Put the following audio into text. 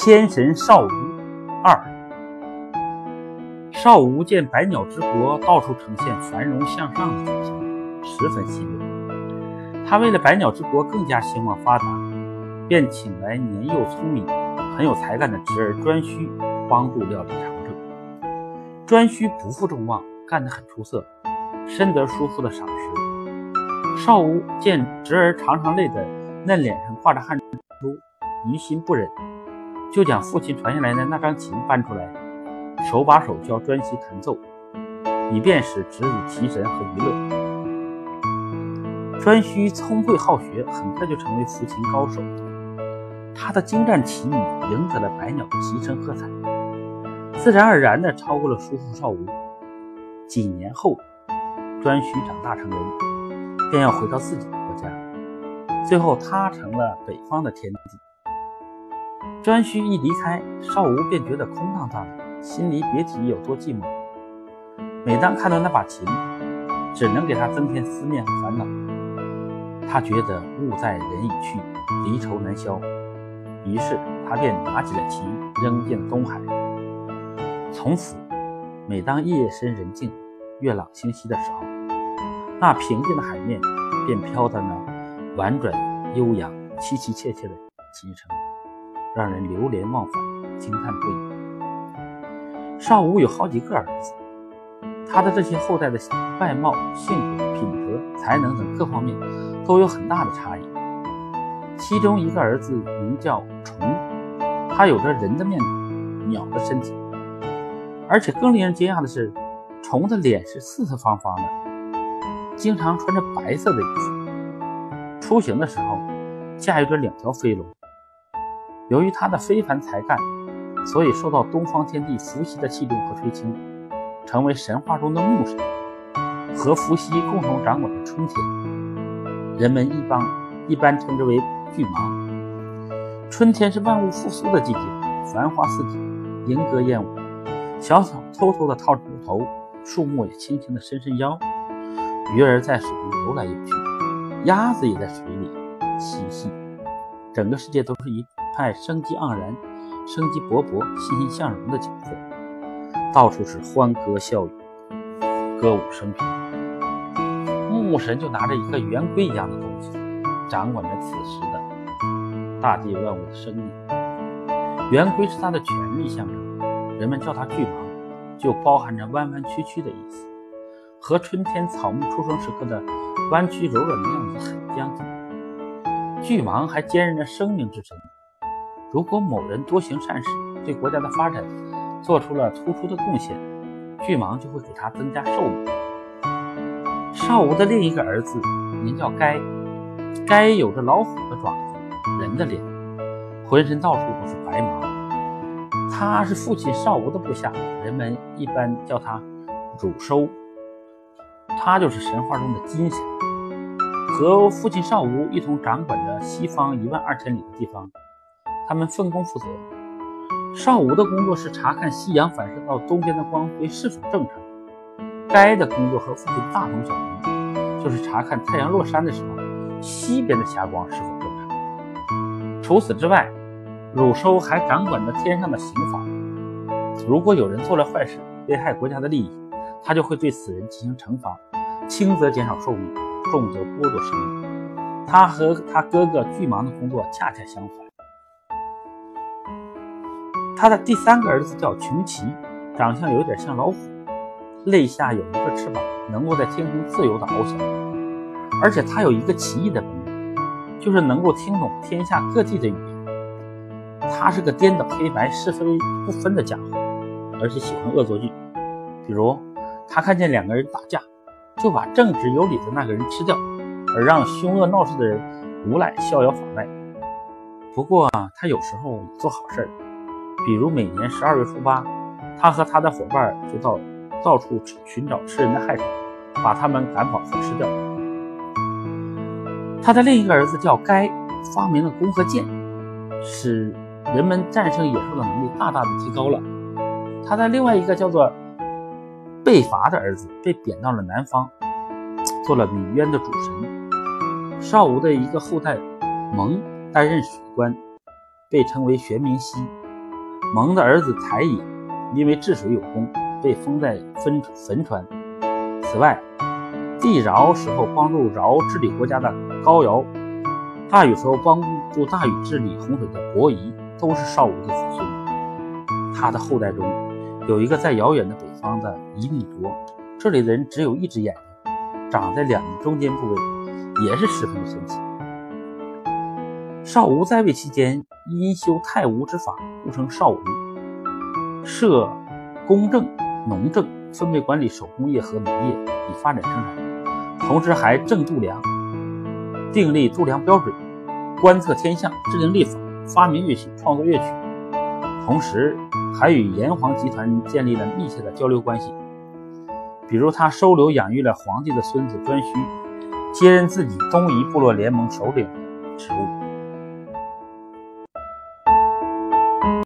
天神少吴二，少吴见百鸟之国到处呈现繁荣向上的景象，十分欣慰。他为了百鸟之国更加兴旺发达，便请来年幼聪明、很有才干的侄儿颛顼帮助料理长政。颛顼不负众望，干得很出色，深得叔父的赏识。少吴见侄儿常常累得嫩脸上挂着汗珠，于心不忍。就将父亲传下来的那张琴搬出来，手把手教颛顼弹奏，以便使侄子提神和娱乐。颛顼聪慧好学，很快就成为抚琴高手。他的精湛琴艺赢得了百鸟的齐声喝彩，自然而然地超过了叔父少吴。几年后，颛顼长大成人，便要回到自己的国家，最后他成了北方的天帝。颛顼一离开，少吴便觉得空荡荡的，心里别提有多寂寞。每当看到那把琴，只能给他增添思念和烦恼。他觉得物在人已去，离愁难消，于是他便拿起了琴，扔进了东海。从此，每当夜深人静、月朗星稀的时候，那平静的海面便飘荡着婉转悠扬、凄凄切切的琴声。让人流连忘返，惊叹不已。少武有好几个儿子，他的这些后代的外貌、性格、品德、才能等各方面都有很大的差异。其中一个儿子名叫虫，他有着人的面孔，鸟的身体，而且更令人惊讶的是，虫的脸是四四方方的，经常穿着白色的衣服，出行的时候驾驭着两条飞龙。由于他的非凡才干，所以受到东方天帝伏羲的器重和垂青，成为神话中的牧神，和伏羲共同掌管着春天。人们一般一般称之为巨蟒。春天是万物复苏的季节，繁花似锦，莺歌燕舞，小草偷偷地套着乳头，树木也轻轻地伸伸腰，鱼儿在水中游来游去，鸭子也在水里嬉戏，整个世界都是一。派生机盎然、生机勃勃、欣欣向荣的景色，到处是欢歌笑语、歌舞升平。木神就拿着一个圆规一样的东西，掌管着此时的大地万物的生命。圆规是他的权力象征，人们叫他巨蟒，就包含着弯弯曲曲的意思，和春天草木出生时刻的弯曲柔软的样子很相近。巨蟒还兼任着生命之神。如果某人多行善事，对国家的发展做出了突出的贡献，巨蟒就会给他增加寿命。少吴的另一个儿子名叫该，该有着老虎的爪子，人的脸，浑身到处都是白毛。他是父亲少吴的部下，人们一般叫他汝收。他就是神话中的金神，和父亲少吴一同掌管着西方一万二千里的地方。他们分工负责。少吴的工作是查看夕阳反射到东边的光辉是否正常，该的工作和父亲大同小异，就是查看太阳落山的时候西边的霞光是否正常。除此之外，汝收还掌管着天上的刑法。如果有人做了坏事，危害国家的利益，他就会对此人进行惩罚，轻则减少寿命，重则剥夺生命。他和他哥哥巨蟒的工作恰恰相反。他的第三个儿子叫穷奇，长相有点像老虎，肋下有一个翅膀，能够在天空自由地翱翔。而且他有一个奇异的本领，就是能够听懂天下各地的语言。他是个颠倒黑白、是非不分的家伙，而且喜欢恶作剧。比如，他看见两个人打架，就把正直有理的那个人吃掉，而让凶恶闹事的人无赖逍遥法外。不过，他有时候做好事儿。比如每年十二月初八，他和他的伙伴就到到处寻找吃人的害虫，把他们赶跑和吃掉。他的另一个儿子叫该，发明了弓和箭，使人们战胜野兽的能力大大的提高了。他的另外一个叫做贝伐的儿子被贬到了南方，做了米渊的主神。少吴的一个后代蒙担任水官，被称为玄冥溪。蒙的儿子台乙，因为治水有功，被封在汾汾川。此外，帝尧时候帮助尧治理国家的高尧，大禹时候帮助大禹治理洪水的伯夷，都是邵武的子孙。他的后代中有一个在遥远的北方的夷狄国，这里的人只有一只眼睛，长在两个中间部位，也是十分的神奇。邵吴在位期间，因修太吴之法，故称邵吴。设公正、农政，分别管理手工业和农业，以发展生产。同时还正度量，订立度量标准，观测天象，制定历法，发明乐器，创作乐曲。同时还与炎黄集团建立了密切的交流关系。比如，他收留养育了皇帝的孙子颛顼，接任自己东夷部落联盟首领职务。